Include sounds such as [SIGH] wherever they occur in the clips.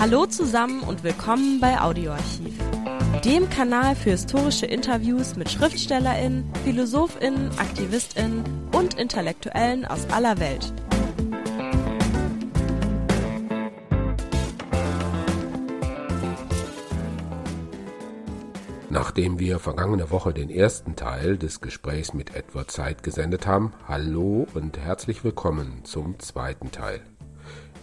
Hallo zusammen und willkommen bei Audioarchiv, dem Kanal für historische Interviews mit Schriftstellerinnen, Philosophinnen, Aktivistinnen und Intellektuellen aus aller Welt. Nachdem wir vergangene Woche den ersten Teil des Gesprächs mit Edward Zeit gesendet haben, hallo und herzlich willkommen zum zweiten Teil.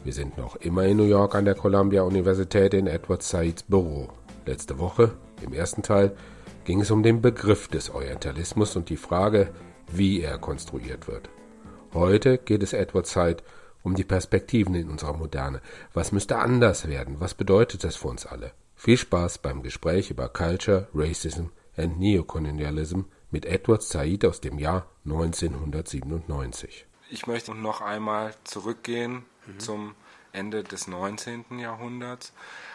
Wir sind noch immer in New York an der Columbia Universität in Edward Saids Büro. Letzte Woche, im ersten Teil, ging es um den Begriff des Orientalismus und die Frage, wie er konstruiert wird. Heute geht es Edward Said um die Perspektiven in unserer Moderne. Was müsste anders werden? Was bedeutet das für uns alle? Viel Spaß beim Gespräch über Culture, Racism and Neocolonialism mit Edward Said aus dem Jahr 1997. Ich möchte noch einmal zurückgehen mhm. zum Ende des 19. Jahrhunderts,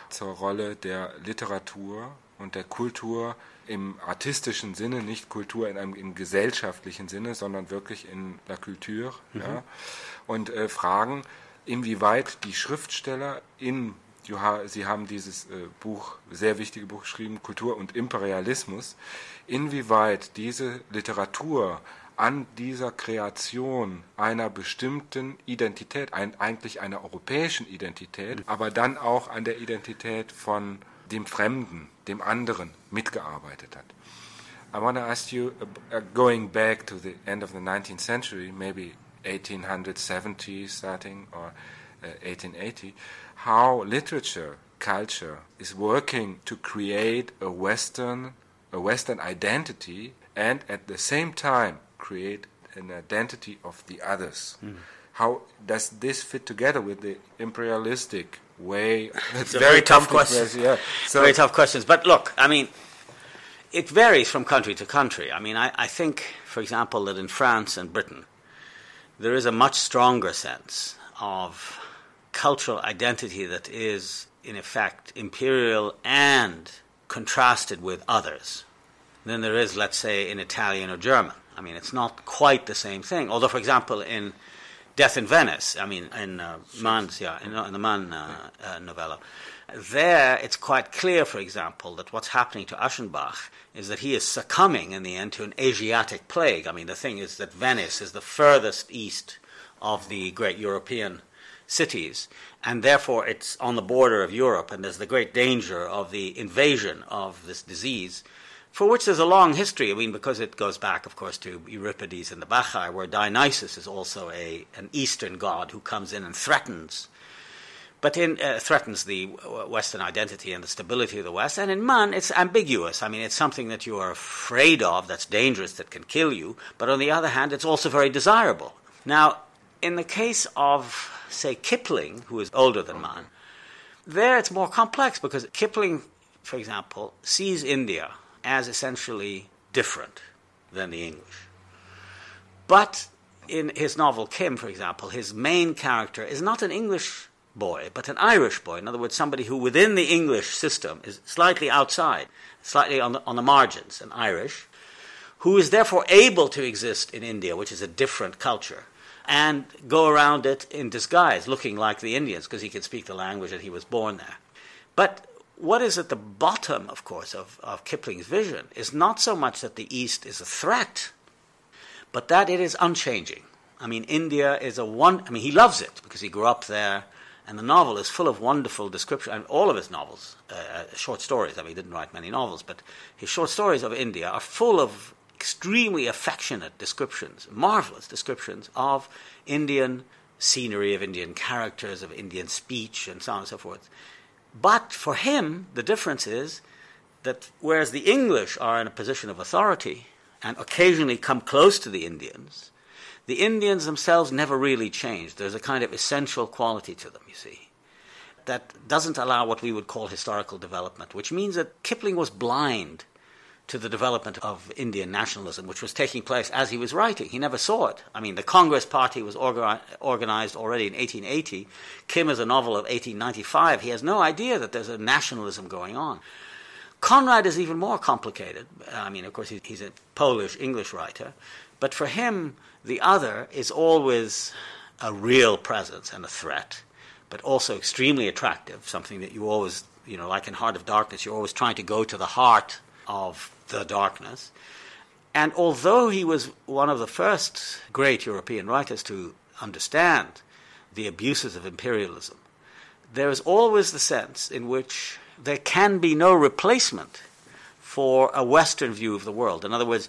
zur Rolle der Literatur und der Kultur im artistischen Sinne, nicht Kultur in einem im gesellschaftlichen Sinne, sondern wirklich in la culture. Mhm. Ja, und äh, fragen, inwieweit die Schriftsteller in Sie haben dieses äh, Buch, sehr wichtige Buch geschrieben, Kultur und Imperialismus, inwieweit diese Literatur an dieser Kreation einer bestimmten Identität, ein, eigentlich einer europäischen Identität, aber dann auch an der Identität von dem Fremden, dem anderen mitgearbeitet hat. I want to ask you, uh, going back to the end of the 19th century, maybe 1870 starting or uh, 1880, how literature, culture is working to create a Western, a Western identity and at the same time create an identity of the others. Mm. How does this fit together with the imperialistic way? [LAUGHS] It's, very, very tough question. Yeah. So very tough questions. But look, I mean, it varies from country to country. I mean, I, I think, for example, that in France and Britain, there is a much stronger sense of cultural identity that is, in effect, imperial and contrasted with others than there is, let's say, in Italian or German. I mean, it's not quite the same thing. Although, for example, in Death in Venice, I mean, in uh, Mann's, yeah, in, in the Mann uh, uh, novella, there it's quite clear, for example, that what's happening to Aschenbach is that he is succumbing in the end to an Asiatic plague. I mean, the thing is that Venice is the furthest east of the great European cities, and therefore it's on the border of Europe, and there's the great danger of the invasion of this disease for which there's a long history. I mean, because it goes back, of course, to Euripides and the Bacchae, where Dionysus is also a, an Eastern god who comes in and threatens, but in, uh, threatens the Western identity and the stability of the West. And in Mann, it's ambiguous. I mean, it's something that you are afraid of, that's dangerous, that can kill you. But on the other hand, it's also very desirable. Now, in the case of, say, Kipling, who is older than Mann, there it's more complex because Kipling, for example, sees India as essentially different than the English. But in his novel Kim, for example, his main character is not an English boy, but an Irish boy. In other words, somebody who within the English system is slightly outside, slightly on the, on the margins, an Irish, who is therefore able to exist in India, which is a different culture, and go around it in disguise, looking like the Indians, because he can speak the language and he was born there. But what is at the bottom, of course, of, of Kipling's vision is not so much that the East is a threat, but that it is unchanging. I mean, India is a one. I mean, he loves it because he grew up there, and the novel is full of wonderful description. And all of his novels, uh, uh, short stories. I mean, he didn't write many novels, but his short stories of India are full of extremely affectionate descriptions, marvelous descriptions of Indian scenery, of Indian characters, of Indian speech, and so on and so forth. But for him, the difference is that whereas the English are in a position of authority and occasionally come close to the Indians, the Indians themselves never really change. There's a kind of essential quality to them, you see, that doesn't allow what we would call historical development, which means that Kipling was blind to the development of Indian nationalism, which was taking place as he was writing. He never saw it. I mean, the Congress Party was organized already in 1880. Kim is a novel of 1895. He has no idea that there's a nationalism going on. Conrad is even more complicated. I mean, of course, he's a Polish English writer, but for him, the other is always a real presence and a threat but also extremely attractive, something that you always, you know, like in Heart of Darkness, you're always trying to go to the heart of the darkness. And although he was one of the first great European writers to understand the abuses of imperialism, there is always the sense in which there can be no replacement for a Western view of the world. In other words,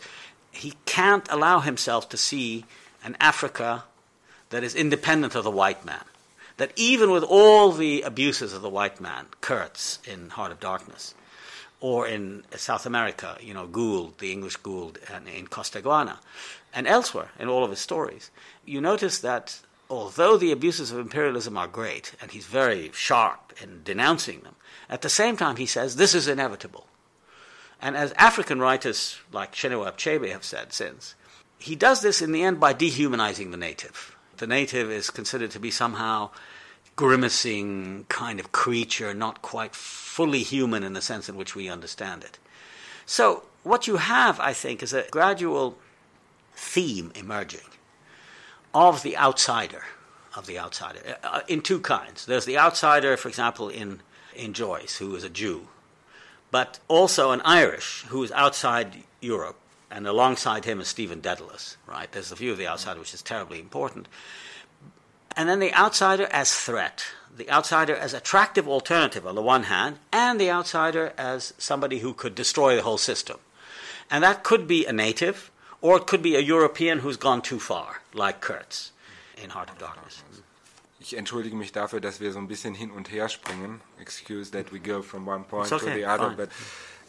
he can't allow himself to see an Africa that is independent of the white man. That even with all the abuses of the white man, Kurtz in Heart of Darkness, or in South America, you know, Gould, the English Gould, and in Costa Costaguana, and elsewhere in all of his stories, you notice that although the abuses of imperialism are great, and he's very sharp in denouncing them, at the same time he says this is inevitable. And as African writers like Chinua Achebe have said since, he does this in the end by dehumanizing the native. The native is considered to be somehow grimacing kind of creature, not quite fully human in the sense in which we understand it. So, what you have, I think, is a gradual theme emerging of the outsider, of the outsider, uh, in two kinds. There's the outsider, for example, in, in Joyce, who is a Jew, but also an Irish who is outside Europe, and alongside him is Stephen Dedalus, right? There's the view of the outsider, which is terribly important. And then the outsider as threat, the outsider as attractive alternative on the one hand, and the outsider as somebody who could destroy the whole system. And that could be a native, or it could be a European who's gone too far, like Kurtz in Heart of Darkness. Ich entschuldige mich dafür, dass wir so ein bisschen hin und her springen. Excuse that we go from one point okay, to the other, fine. but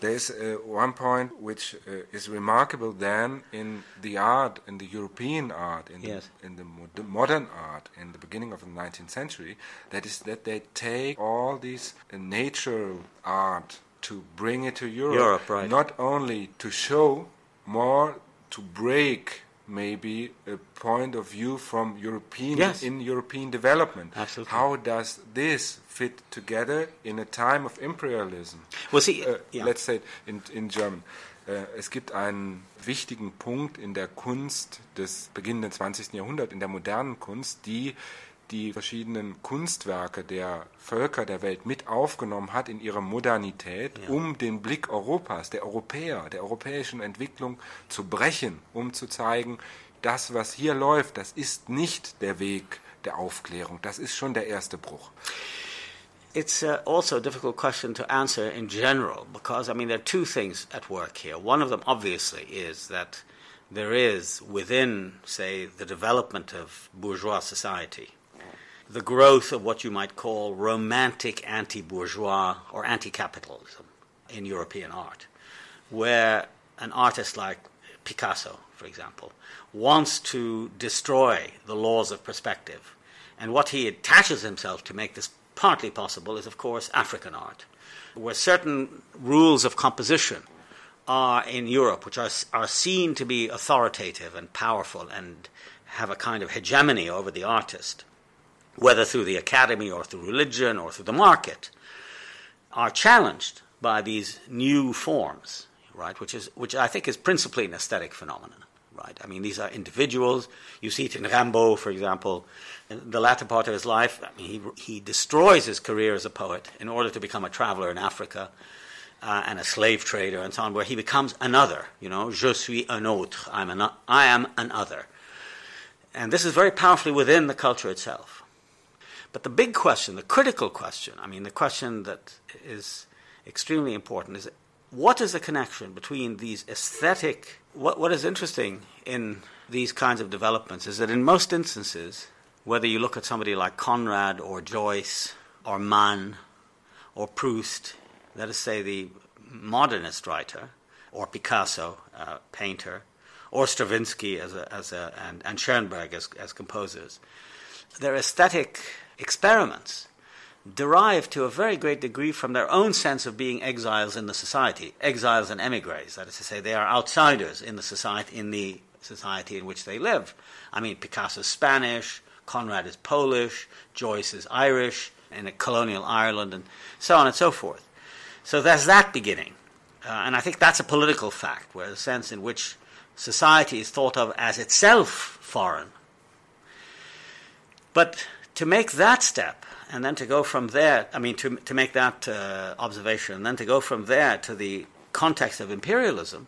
there's uh, one point which uh, is remarkable then in the art, in the European art, in, Yes. the, in the mod- modern art, in the beginning of the 19th century, that is that they take all this uh, natural art to bring it to Europe, Europe, right. not only to show, more to break maybe a point of view from European Yes. in European development. Absolutely. How does this fit together in a time of imperialism? Well, see, Uh, yeah. Let's say in, in German. Äh, es gibt einen wichtigen Punkt in der Kunst des beginnenden 20. Jahrhunderts, in der modernen Kunst, die die verschiedenen Kunstwerke der Völker der Welt mit aufgenommen hat in ihre Modernität, um den Blick Europas, der Europäer, der europäischen Entwicklung zu brechen, um zu zeigen, das, was hier läuft, das ist nicht der Weg der Aufklärung, das ist schon der erste Bruch. It's uh, also a difficult question to answer in general because, I mean, there are two things at work here. One of them, obviously, is that there is within, say, the development of bourgeois society, the growth of what you might call romantic anti bourgeois or anti capitalism in European art, where an artist like Picasso, for example, wants to destroy the laws of perspective. And what he attaches himself to make this partly possible is, of course, African art, where certain rules of composition are in Europe, which are, are seen to be authoritative and powerful and have a kind of hegemony over the artist, whether through the academy or through religion or through the market, are challenged by these new forms, right? Which is which I think is principally an aesthetic phenomenon, right? I mean, these are individuals. You see it in Rimbaud, for example. In the latter part of his life, I mean, he he destroys his career as a poet in order to become a traveler in Africa. Uh, and a slave trader and so on, where he becomes another. You know, je suis un autre. I'm an, I am an other. And this is very powerfully within the culture itself. But the big question, the critical question, I mean, the question that is extremely important is what is the connection between these aesthetic. What, what is interesting in these kinds of developments is that in most instances, whether you look at somebody like Conrad or Joyce or Mann or Proust, let us say the modernist writer, or Picasso, uh, painter, or Stravinsky as a, as a, and, and Schoenberg as, as composers, their aesthetic experiments derive to a very great degree from their own sense of being exiles in the society, exiles and emigres. That is to say, they are outsiders in the society in the society in which they live. I mean, Picasso's Spanish, Conrad is Polish, Joyce is Irish, in a colonial Ireland, and so on and so forth. So there's that beginning. Uh, and I think that's a political fact, where the sense in which society is thought of as itself foreign. But to make that step and then to go from there, I mean, to, to make that uh, observation, and then to go from there to the context of imperialism,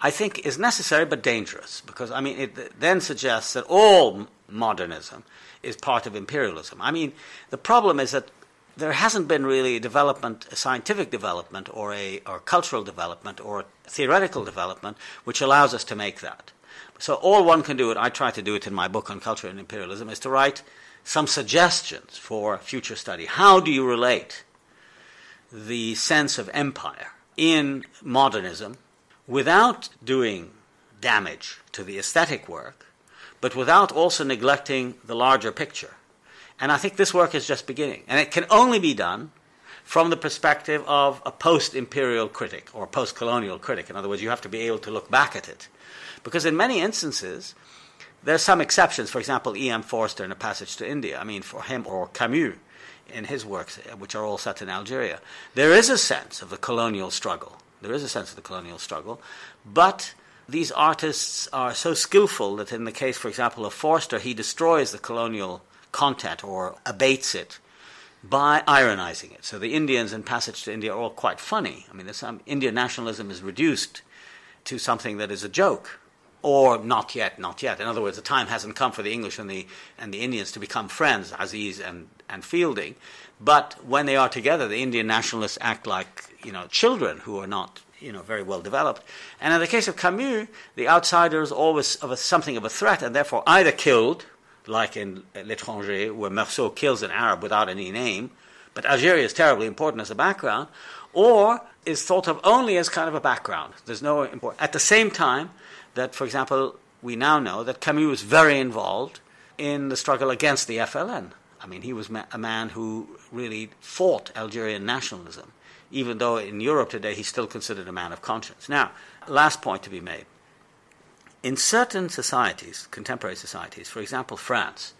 I think is necessary but dangerous because, I mean, it then suggests that all modernism is part of imperialism. I mean, the problem is that there hasn't been really a development, a scientific development, or a or cultural development, or theoretical development, which allows us to make that. So all one can do, and I try to do it in my book on culture and imperialism, is to write some suggestions for future study. How do you relate the sense of empire in modernism without doing damage to the aesthetic work, but without also neglecting the larger picture? And I think this work is just beginning. And it can only be done from the perspective of a post imperial critic or post colonial critic. In other words, you have to be able to look back at it. Because in many instances, there are some exceptions. For example, E.M. Forster in A Passage to India. I mean, for him, or Camus in his works, uh, which are all set in Algeria. There is a sense of the colonial struggle. There is a sense of the colonial struggle. But these artists are so skillful that, in the case, for example, of Forster, he destroys the colonial content or abates it by ironizing it. So the Indians in Passage to India are all quite funny. I mean, some Indian nationalism is reduced to something that is a joke or not yet, not yet. In other words, the time hasn't come for the English and the, and the Indians to become friends, Aziz and, and Fielding. But when they are together, the Indian nationalists act like you know children who are not you know very well developed. And in the case of Camus, the outsider is always of a, something of a threat, and therefore either killed, like in L'Étranger, where Meursault kills an Arab without any name, but Algeria is terribly important as a background, or is thought of only as kind of a background. There's no important. At the same time, that, for example, we now know that Camus was very involved in the struggle against the FLN. I mean, he was ma- a man who really fought Algerian nationalism, even though in Europe today he's still considered a man of conscience. Now, last point to be made. In certain societies, contemporary societies, for example, France,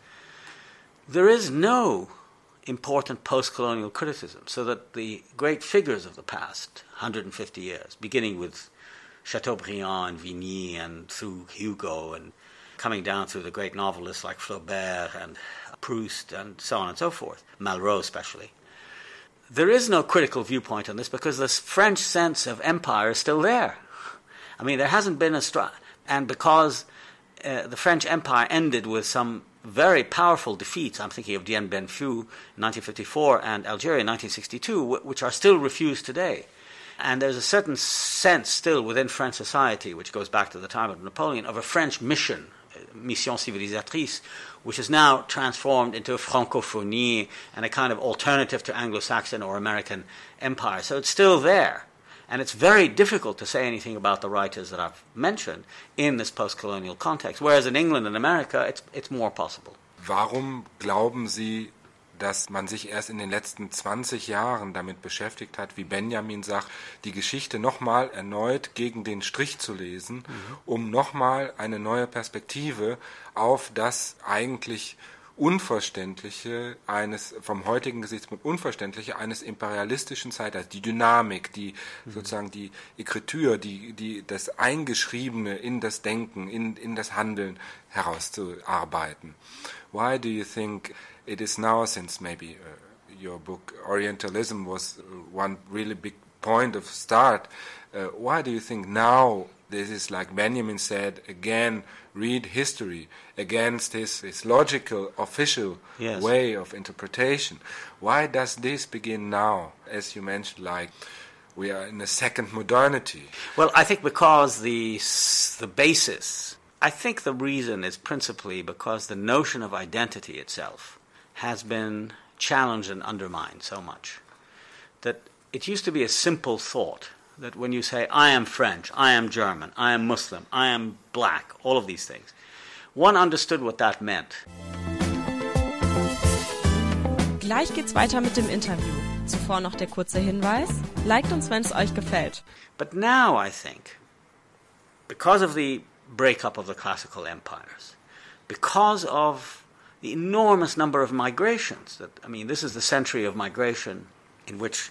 there is no important post colonial criticism, so that the great figures of the past 150 years, beginning with Chateaubriand and Vigny and through Hugo and coming down through the great novelists like Flaubert and Proust and so on and so forth, Malraux especially. There is no critical viewpoint on this because the French sense of empire is still there. I mean, there hasn't been a struggle, and because uh, the French Empire ended with some very powerful defeats. I'm thinking of Dien Bien Phu in 1954 and Algeria in 1962, which are still refused today. And there's a certain sense still within French society, which goes back to the time of Napoleon, of a French mission, uh, mission civilisatrice, which is now transformed into a francophonie and a kind of alternative to Anglo Saxon or American empire. So it's still there. And it's very difficult to say anything about the writers that I've mentioned in this post colonial context, whereas in England and America, it's, it's more possible. Warum glauben Sie, dass man sich erst in den letzten 20 Jahren damit beschäftigt hat, wie Benjamin sagt, die Geschichte nochmal erneut gegen den Strich zu lesen, mhm. um nochmal eine neue Perspektive auf das eigentlich Unverständliche eines, vom heutigen Gesichtspunkt Unverständliche eines imperialistischen Zeitalters, die Dynamik, die mhm. sozusagen die Ekritur, die, die, das Eingeschriebene in das Denken, in, in das Handeln herauszuarbeiten. Why do you think it is now, since maybe uh, your book Orientalism was one really big point of start, uh, why do you think now this is like Benjamin said again read history. Against his, his logical official yes. way of interpretation. Why does this begin now? As you mentioned like we are in a second modernity. Well i think because the the basis i think the reason is principally because the notion of identity itself has been challenged and undermined so much that it used to be a simple thought that when you say, I am French, I am German, I am Muslim, I am black, all of these things, one understood what that meant. Gleich geht's weiter mit dem Interview. Zuvor noch der kurze Hinweis: Liked uns, wenn es euch gefällt. But now I think, because of the breakup of the classical empires, because of the enormous number of migrations, that I mean, this is the century of migration in which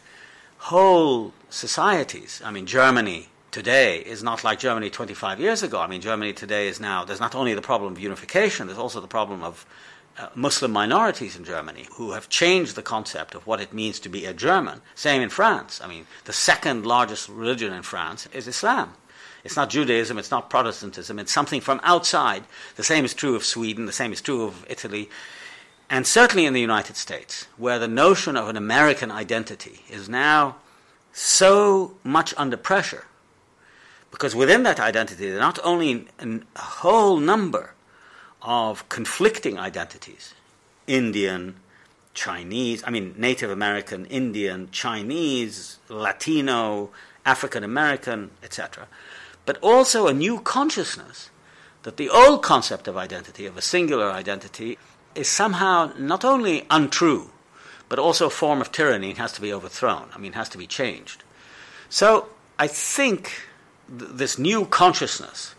whole societies. I mean, Germany today is not like Germany 25 years ago. I mean, Germany today is now, there's not only the problem of unification, there's also the problem of uh, Muslim minorities in Germany who have changed the concept of what it means to be a German. Same in France. I mean, the second largest religion in France is Islam. It's not Judaism, it's not Protestantism, it's something from outside. The same is true of Sweden, the same is true of Italy, and certainly in the United States, where the notion of an American identity is now so much under pressure. Because within that identity, there are not only a whole number of conflicting identities Indian, Chinese, I mean, Native American, Indian, Chinese, Latino, African American, etc. But also a new consciousness that the old concept of identity, of a singular identity, is somehow not only untrue, but also a form of tyranny and has to be overthrown. I mean, has to be changed. So I think th- this new consciousness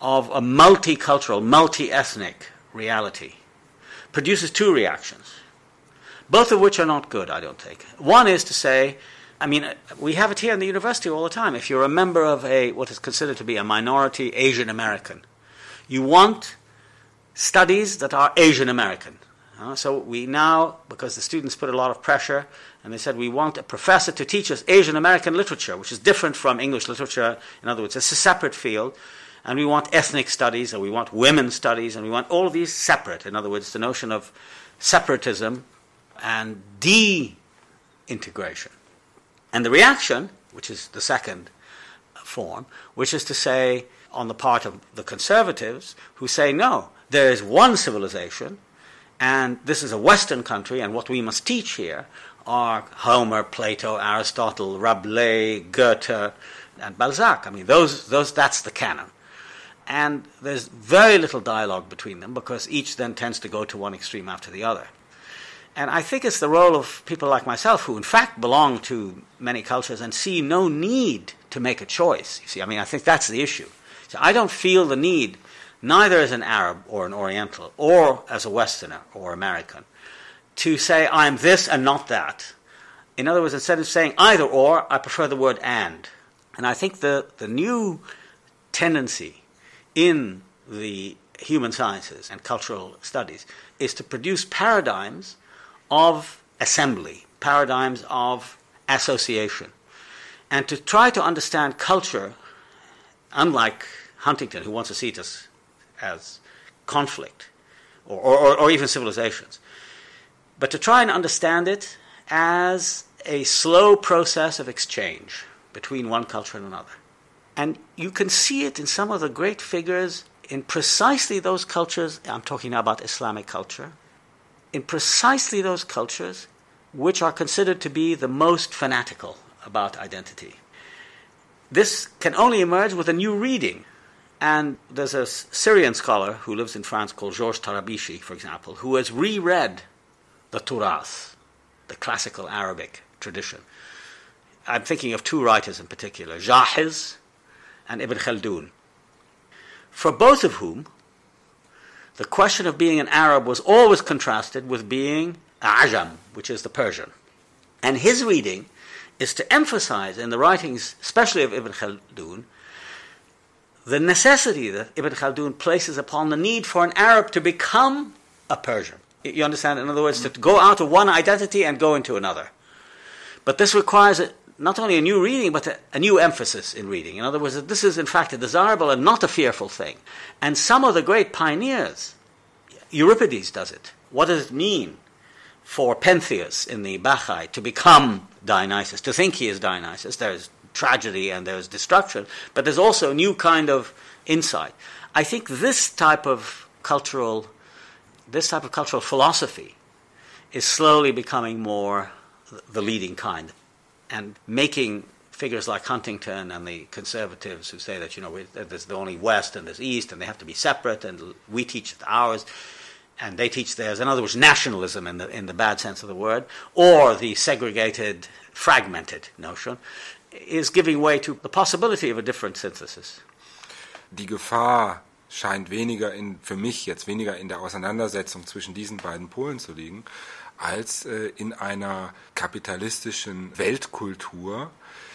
of a multicultural, multi ethnic reality produces two reactions, both of which are not good, I don't think. One is to say, I mean, we have it here in the university all the time. If you're a member of a what is considered to be a minority Asian American, you want studies that are Asian American. Uh, so we now, because the students put a lot of pressure, and they said we want a professor to teach us Asian American literature, which is different from English literature. In other words, it's a separate field and we want ethnic studies, and we want women's studies, and we want all of these separate. In other words, the notion of separatism and de integration. And the reaction, which is the second form, which is to say, on the part of the conservatives, who say, no, there is one civilization, and this is a Western country, and what we must teach here are Homer, Plato, Aristotle, Rabelais, Goethe, and Balzac. I mean, those, those, that's the canon and there's very little dialogue between them because each then tends to go to one extreme after the other. And I think it's the role of people like myself who, in fact, belong to many cultures and see no need to make a choice. You see, I mean, I think that's the issue. So I don't feel the need, neither as an Arab or an Oriental or as a Westerner or American, to say I'm this and not that. In other words, instead of saying either or, I prefer the word and. And I think the, the new tendency in the human sciences and cultural studies is to produce paradigms of assembly, paradigms of association, and to try to understand culture, unlike Huntington, who wants to see it as, as conflict or, or, or even civilizations, but to try and understand it as a slow process of exchange between one culture and another. And you can see it in some of the great figures in precisely those cultures. I'm talking now about Islamic culture. In precisely those cultures which are considered to be the most fanatical about identity. This can only emerge with a new reading. And there's a Syrian scholar who lives in France called Georges Tarabishi, for example, who has reread the Turath, the classical Arabic tradition. I'm thinking of two writers in particular, Jahiz and Ibn Khaldun, for both of whom the question of being an Arab was always contrasted with being Ajam, which is the Persian. And his reading is to emphasize in the writings, especially of Ibn Khaldun, the necessity that Ibn Khaldun places upon the need for an Arab to become a Persian. You understand? In other words, to go out of one identity and go into another. But this requires not only a new reading, but a, a, new emphasis in reading. In other words, that this is in fact a desirable and not a fearful thing. And some of the great pioneers, Euripides does it. What does it mean for Pentheus in the Bacchae to become Dionysus, to think he is Dionysus? There's tragedy and there's destruction, but there's also a new kind of insight. I think this type of cultural, this type of cultural philosophy is slowly becoming more the leading kind and making figures like Huntington and the conservatives who say that you know there's the only West and there's East and they have to be separate and we teach ours and they teach theirs. In other words, nationalism in the in the bad sense of the word, or the segregated, fragmented notion, is giving way to the possibility of a different synthesis. Die Gefahr scheint weniger in, für mich jetzt weniger in der Auseinandersetzung zwischen diesen beiden Polen zu liegen, als äh, in einer kapitalistischen Weltkultur.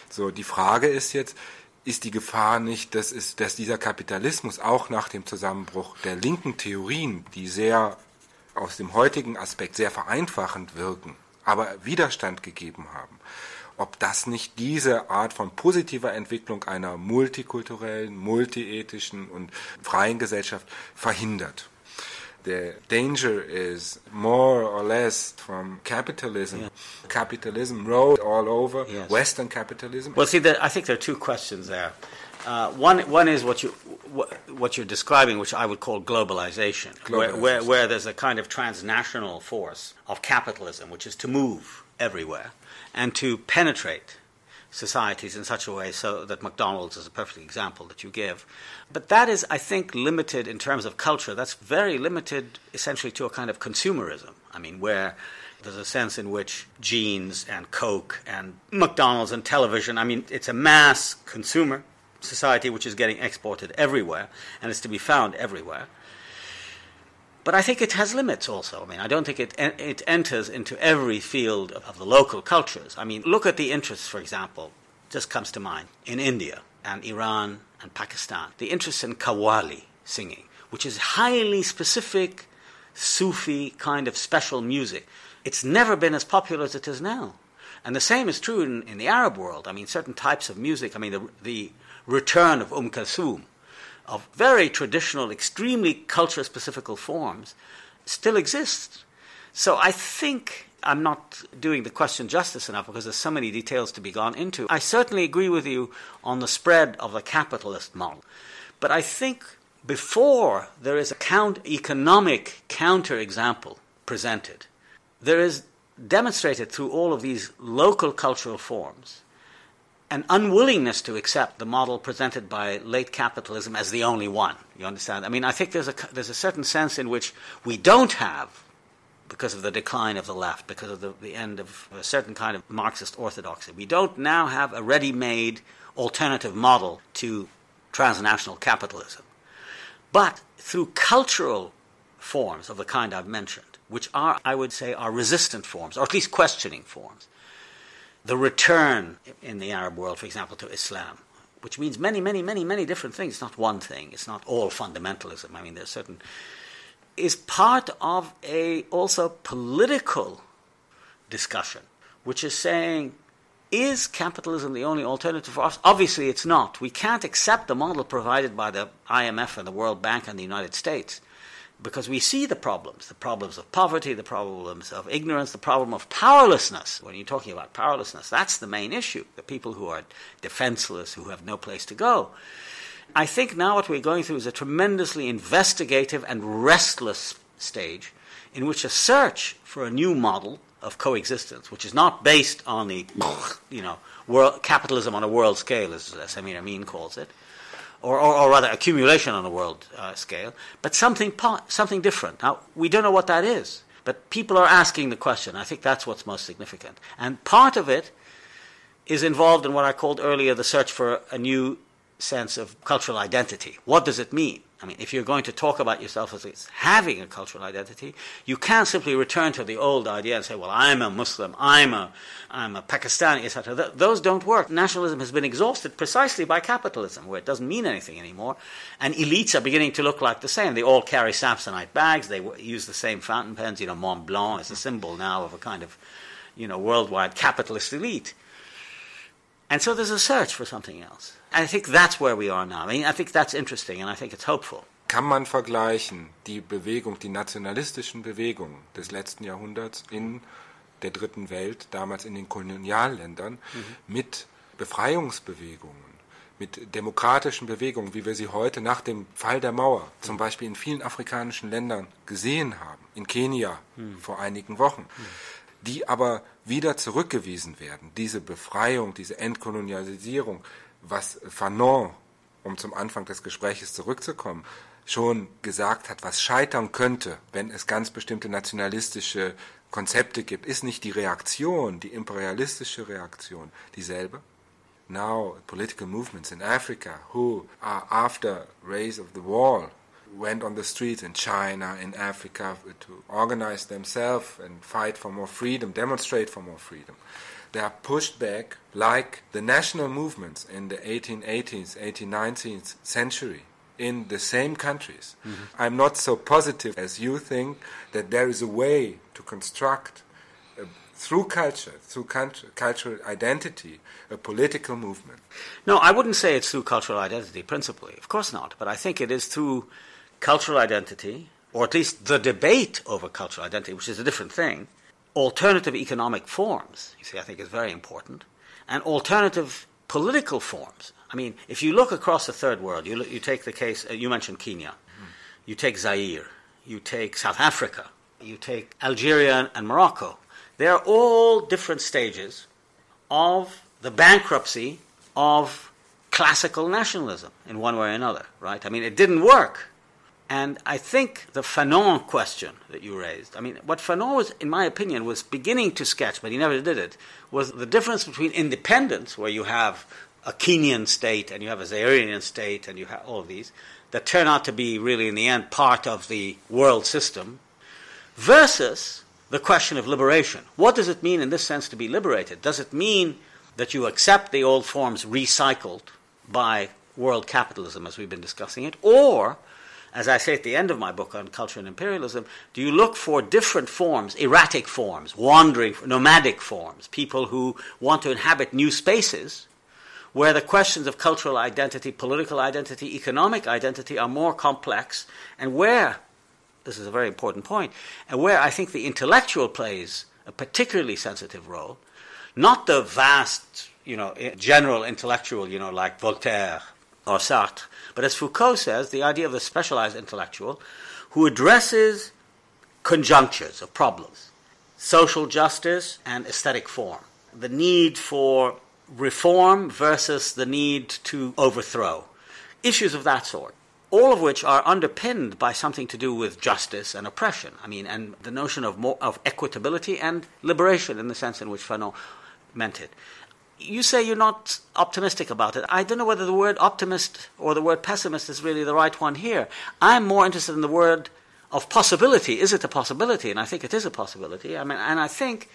So, die Frage ist jetzt, ist die Gefahr nicht, dass, es, dass dieser Kapitalismus auch nach dem Zusammenbruch der linken Theorien, die sehr aus dem heutigen Aspekt sehr vereinfachend wirken, aber Widerstand gegeben haben, ob das nicht diese Art von positiver Entwicklung einer multikulturellen, multiethischen und freien Gesellschaft verhindert. The danger is more or less from capitalism. Yeah. Capitalism rode all over yes. Western capitalism. Well, see, I think there are two questions there. Uh, one, one is what you what you're describing, which I would call globalization, globalization. Where, where, where there's a kind of transnational force of capitalism, which is to move everywhere and to penetrate societies in such a way so that McDonald's is a perfect example that you give. But that is, I think, limited in terms of culture. That's very limited essentially to a kind of consumerism. I mean, where there's a sense in which jeans and Coke and McDonald's and television, I mean, it's a mass consumer society which is getting exported everywhere and is to be found everywhere. But I think it has limits also. I mean, I don't think it, it enters into every field of, the local cultures. I mean, look at the interests, for example, just comes to mind, in India and Iran and Pakistan. The interest in qawwali singing, which is highly specific Sufi kind of special music. It's never been as popular as it is now. And the same is true in, in the Arab world. I mean, certain types of music, I mean, the, the return of Umm Kulthum of very traditional, extremely culture specific forms still exists. So I think I'm not doing the question justice enough because there's so many details to be gone into. I certainly agree with you on the spread of the capitalist model. But I think before there is a count economic counterexample presented, there is demonstrated through all of these local cultural forms an unwillingness to accept the model presented by late capitalism as the only one. You understand? I mean, I think there's a, there's a certain sense in which we don't have, because of the decline of the left, because of the, the end of a certain kind of Marxist orthodoxy, we don't now have a ready made alternative model to transnational capitalism. But through cultural forms of the kind I've mentioned, which are, I would say, are resistant forms, or at least questioning forms, the return in the Arab world, for example, to Islam, which means many, many, many, many different things. It's not one thing. It's not all fundamentalism. I mean, there's certain is part of a also political discussion, which is saying, is capitalism the only alternative for us? Obviously, it's not. We can't accept the model provided by the IMF and the World Bank and the United States because we see the problems the problems of poverty, the problems of ignorance, the problem of powerlessness. When you're talking about powerlessness, that's the main issue the people who are defenseless, who have no place to go. I think now what we're going through is a tremendously investigative and restless stage in which a search for a new model of coexistence, which is not based on the, you know, world, capitalism on a world scale, as Samir Amin calls it, or, or, or, rather accumulation on a world uh, scale, but something, something different. Now, we don't know what that is, but people are asking the question. I think that's what's most significant. And part of it is involved in what I called earlier the search for a new sense of cultural identity. What does it mean? I mean, if you're going to talk about yourself as having a cultural identity, you can't simply return to the old idea and say, well, I'm a Muslim, I'm a, I'm a Pakistani, etc. Th- those don't work. Nationalism has been exhausted precisely by capitalism, where it doesn't mean anything anymore. And elites are beginning to look like the same. They all carry Samsonite bags, they w- use the same fountain pens. You know, Mont Blanc is a symbol now of a kind of, you know, worldwide capitalist elite. And so there's a search for something else. I think that's where we are now. I mean, I think that's interesting and I think it's hopeful. Kann man vergleichen die Bewegung, die nationalistischen Bewegungen des letzten Jahrhunderts in der dritten Welt, damals in den Kolonialländern, mhm. mit Befreiungsbewegungen, mit demokratischen Bewegungen, wie wir sie heute nach dem Fall der Mauer zum Beispiel in vielen afrikanischen Ländern gesehen haben, in Kenia mhm. vor einigen Wochen. Mhm die aber wieder zurückgewiesen werden. Diese Befreiung, diese Entkolonialisierung, was Fanon, um zum Anfang des Gespräches zurückzukommen, schon gesagt hat, was scheitern könnte, wenn es ganz bestimmte nationalistische Konzepte gibt, ist nicht die Reaktion, die imperialistische Reaktion dieselbe? Now, political movements in Africa who are after raise of the wall went on the streets in China, in Africa, to organize themselves and fight for more freedom, demonstrate for more freedom. They are pushed back like the national movements in the 1880s, 1819th century in the same countries. Mm-hmm. I'm not so positive as you think that there is a way to construct uh, through culture, through culture, cultural identity, a political movement. No, I wouldn't say it's through cultural identity principally. Of course not. But I think it is through cultural identity, or at least the debate over cultural identity, which is a different thing, alternative economic forms, you see, I think is very important, and alternative political forms. I mean, if you look across the third world, you, look, you take the case, uh, you mentioned Kenya, mm. you take Zaire, you take South Africa, you take Algeria and Morocco. They're all different stages of the bankruptcy of classical nationalism in one way or another, right? I mean, it didn't work. And I think the Fanon question that you raised, I mean, what Fanon was, in my opinion, was beginning to sketch, but he never did it, was the difference between independence, where you have a Kenyan state and you have a Zairian state and you have all of these, that turn out to be really, in the end, part of the world system, versus the question of liberation. What does it mean in this sense to be liberated? Does it mean that you accept the old forms recycled by world capitalism as we've been discussing it, or as I say at the end of my book on culture and imperialism, do you look for different forms, erratic forms, wandering, nomadic forms, people who want to inhabit new spaces where the questions of cultural identity, political identity, economic identity are more complex, and where, this is a very important point, and where I think the intellectual plays a particularly sensitive role, not the vast, you know, general intellectual, you know, like Voltaire or Sartre, but as Foucault says, the idea of the specialized intellectual who addresses conjunctures of problems, social justice and aesthetic form, the need for reform versus the need to overthrow, issues of that sort. All of which are underpinned by something to do with justice and oppression. I mean, and the notion of more, of equitability and liberation in the sense in which Fanon meant it you say you're not optimistic about it. I don't know whether the word optimist or the word pessimist is really the right one here. I'm more interested in the word of possibility. Is it a possibility? And I think it is a possibility. I mean, and I think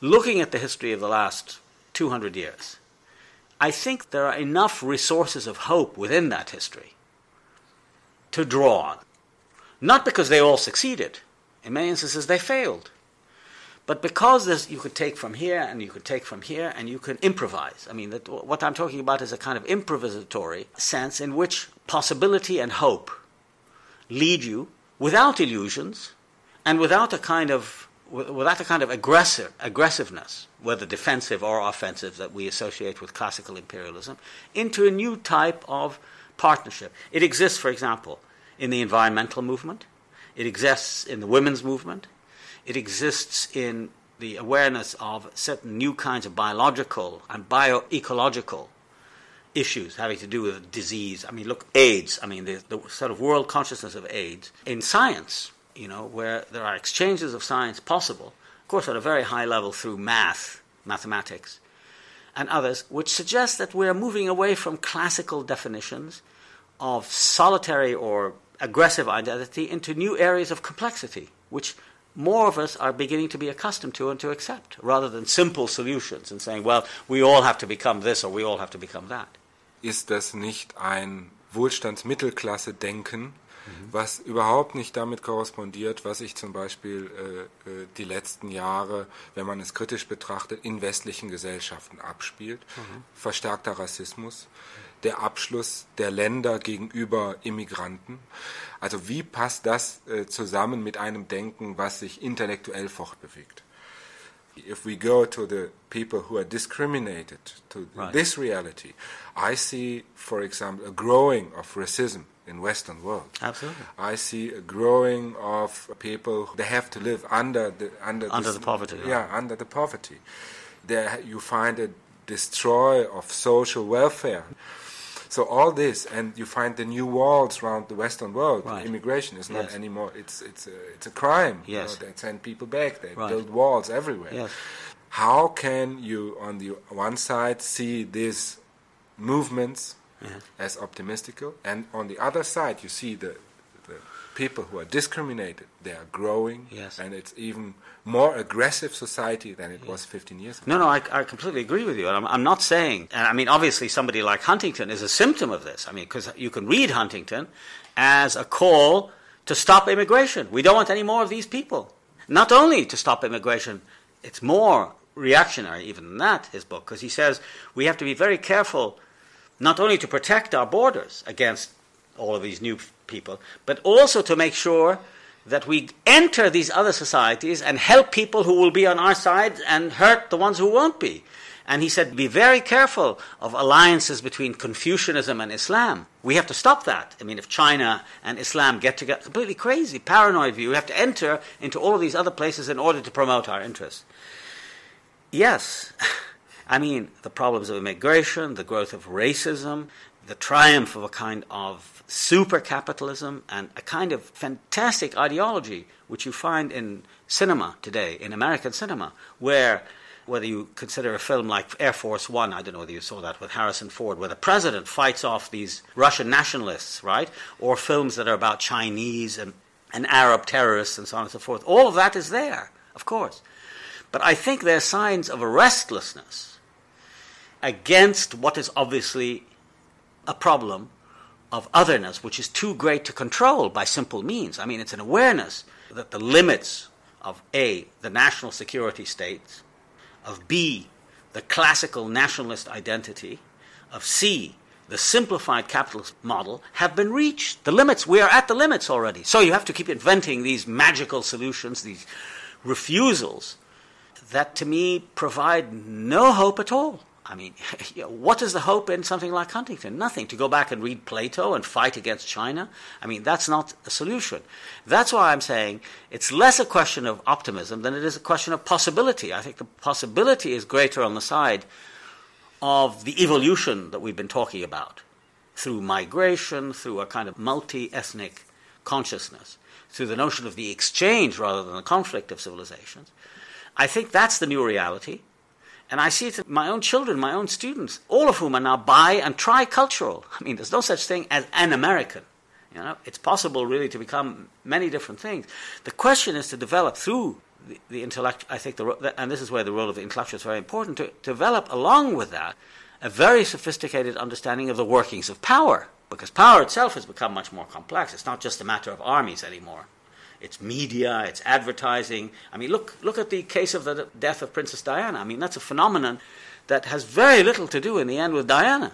looking at the history of the last 200 years, I think there are enough resources of hope within that history to draw on. Not because they all succeeded. In many instances, they failed. But because this, you could take from here and you could take from here and you could improvise. I mean, that, what I'm talking about is a kind of improvisatory sense in which possibility and hope lead you without illusions and without a kind of without a kind of aggressive aggressiveness, whether defensive or offensive, that we associate with classical imperialism, into a new type of partnership. It exists, for example, in the environmental movement. It exists in the women's movement. It exists in the awareness of certain new kinds of biological and bioecological issues having to do with disease. I mean, look, AIDS, I mean, the, the, sort of world consciousness of AIDS. In science, you know, where there are exchanges of science possible, of course, at a very high level through math, mathematics, and others, which suggest that we're moving away from classical definitions of solitary or aggressive identity into new areas of complexity, which more of us are beginning to be accustomed to and to accept, rather than simple solutions and saying, well, we all have to become this or we all have to become that. Ist das nicht ein Wohlstandsmittelklasse-Denken, mhm. was überhaupt nicht damit korrespondiert, was sich zum Beispiel äh, äh, die letzten Jahre, wenn man es kritisch betrachtet, in westlichen Gesellschaften abspielt? Mhm. Verstärkter Rassismus, der Abschluss der Länder gegenüber Immigranten. Also wie passt das äh, zusammen mit einem Denken, was sich intellektuell fortbewegt? If we go to the people who are discriminated to right. this reality, I see, for example, a growing of racism in Western world. Absolutely. I see a growing of people they have to live under the under, under this, the poverty. Yeah, under the poverty. There you find a destroy of social welfare. So all this, and you find the new walls around the Western world. Right. Immigration is not yes. anymore. It's it's a, it's a crime. Yes. You know, they send people back. They right. build walls everywhere. Yes. How can you, on the one side, see these movements yeah. as optimistical, and on the other side, you see the the people who are discriminated, they are growing, yes. and it's even more aggressive society than it was 15 years ago. No, no, I, I completely agree with you. I'm, I'm not saying, and I mean, obviously somebody like Huntington is a symptom of this. I mean, because you can read Huntington as a call to stop immigration. We don't want any more of these people. Not only to stop immigration, it's more reactionary even than that, his book, because he says we have to be very careful not only to protect our borders against all of these new people, but also to make sure that we enter these other societies and help people who will be on our side and hurt the ones who won't be. And he said, be very careful of alliances between Confucianism and Islam. We have to stop that. I mean, if China and Islam get together, completely crazy, paranoid view, we have to enter into all of these other places in order to promote our interests. Yes, [LAUGHS] I mean, the problems of immigration, the growth of racism, the triumph of a kind of super capitalism, and a kind of fantastic ideology which you find in cinema today, in American cinema, where whether you consider a film like Air Force One, I don't know whether you saw that with Harrison Ford, where the president fights off these Russian nationalists, right? Or films that are about Chinese and, and Arab terrorists and so on and so forth. All of that is there, of course. But I think there are signs of a restlessness against what is obviously a problem of otherness, which is too great to control by simple means. I mean, it's an awareness that the limits of A, the national security states, of B, the classical nationalist identity, of C, the simplified capitalist model, have been reached. The limits, we are at the limits already. So you have to keep inventing these magical solutions, these refusals that to me provide no hope at all. I mean, [LAUGHS] what is the hope in something like Huntington? Nothing. To go back and read Plato and fight against China? I mean, that's not a solution. That's why I'm saying it's less a question of optimism than it is a question of possibility. I think the possibility is greater on the side of the evolution that we've been talking about through migration, through a kind of multi ethnic consciousness, through the notion of the exchange rather than the conflict of civilizations. I think that's the new reality. And I see it in my own children, my own students, all of whom are now bi and tricultural. I mean, there's no such thing as an American. You know, it's possible really to become many different things. The question is to develop through the, the intellect. I think, the, and this is where the role of the intellectual is very important, to develop along with that a very sophisticated understanding of the workings of power, because power itself has become much more complex. It's not just a matter of armies anymore it's media, it's advertising. I mean, look, look at the case of the death of Princess Diana. I mean, that's a phenomenon that has very little to do in the end with Diana.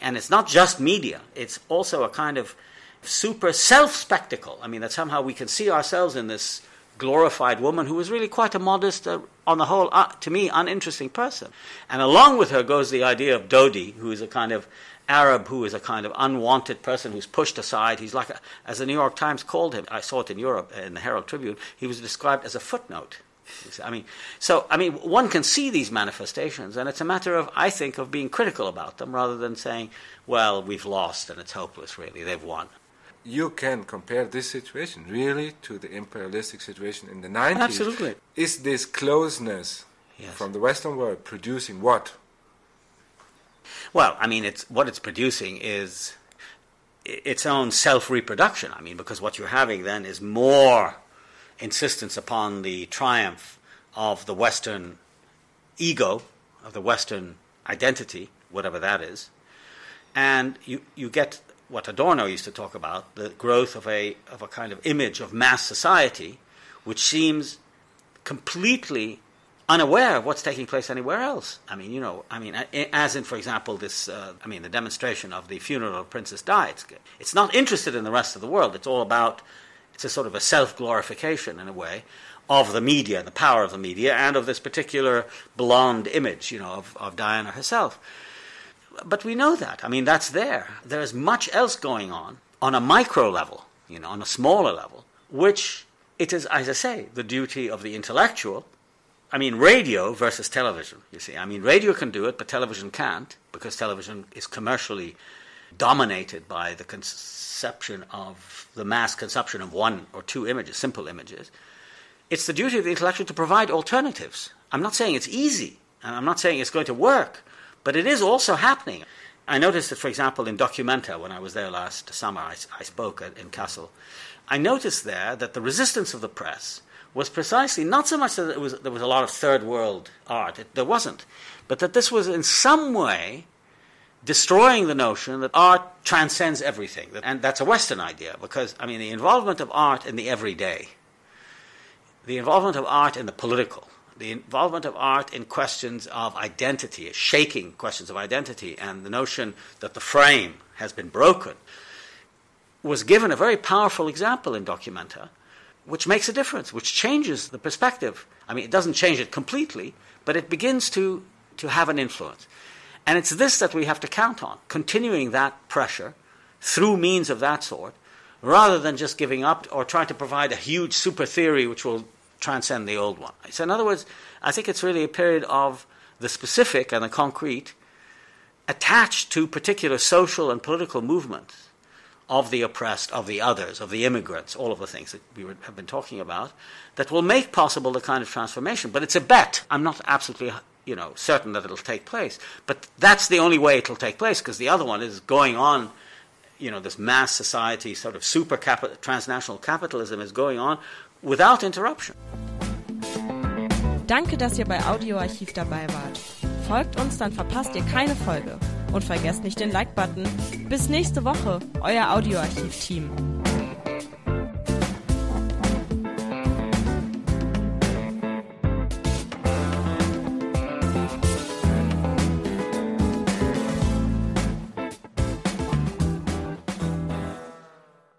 And it's not just media, it's also a kind of super self spectacle. I mean, that somehow we can see ourselves in this glorified woman who was really quite a modest, uh, on the whole, uh, to me, uninteresting person. And along with her goes the idea of Dodi, who is a kind of Arab who is a kind of unwanted person who's pushed aside. He's like, a, as the New York Times called him, I saw it in Europe in the Herald Tribune, he was described as a footnote. I mean, so, I mean, one can see these manifestations, and it's a matter of, I think, of being critical about them rather than saying, well, we've lost and it's hopeless, really, they've won. You can compare this situation really to the imperialistic situation in the 90s. Absolutely. Is this closeness yes. from the Western world producing what? Well, I mean, it's what it's producing is its own self reproduction. I mean, because what you're having then is more insistence upon the triumph of the Western ego, of the Western identity, whatever that is. And you, you get what Adorno used to talk about the growth of a, of a kind of image of mass society, which seems completely unaware of what's taking place anywhere else. I mean, you know, I mean, as in, for example, this, uh, I mean, the demonstration of the funeral of Princess Di. It's, it's not interested in the rest of the world. It's all about, it's a sort of a self glorification in a way of the media, the power of the media, and of this particular blonde image, you know, of, of Diana herself. But we know that. I mean, that's there. There is much else going on on a micro level, you know, on a smaller level, which it is, as I say, the duty of the intellectual I mean, radio versus television, you see. I mean, radio can do it, but television can't because television is commercially dominated by the conception of the mass consumption of one or two images, simple images. It's the duty of the intellectual to provide alternatives. I'm not saying it's easy, and I'm not saying it's going to work, but it is also happening. I noticed that, for example, in Documenta, when I was there last summer, I, I spoke at, in Kassel, I noticed there that the resistance of the press was precisely not so much that was, there was a lot of third world art, it, there wasn't, but that this was in some way destroying the notion that art transcends everything. And that's a Western idea because, I mean, the involvement of art in the everyday, the involvement of art in the political, the involvement of art in questions of identity, shaking questions of identity, and the notion that the frame has been broken, was given a very powerful example in Documenta which makes a difference, which changes the perspective. I mean, it doesn't change it completely, but it begins to, to have an influence. And it's this that we have to count on, continuing that pressure through means of that sort, rather than just giving up or trying to provide a huge super theory which will transcend the old one. So, in other words, I think it's really a period of the specific and the concrete attached to particular social and political movements of the oppressed, of the others, of the immigrants, all of the things that we have been talking about, that will make possible the kind of transformation. But it's a bet. I'm not absolutely you know, certain that it'll take place. But that's the only way it'll take place because the other one is going on. You know, this mass society, sort of super capital, transnational capitalism is going on without interruption. Danke, dass ihr bei Audioarchiv dabei wart. Folgt uns, dann verpasst ihr keine Folge. Und vergesst nicht den Like-Button. Bis nächste Woche, euer Audioarchiv-Team.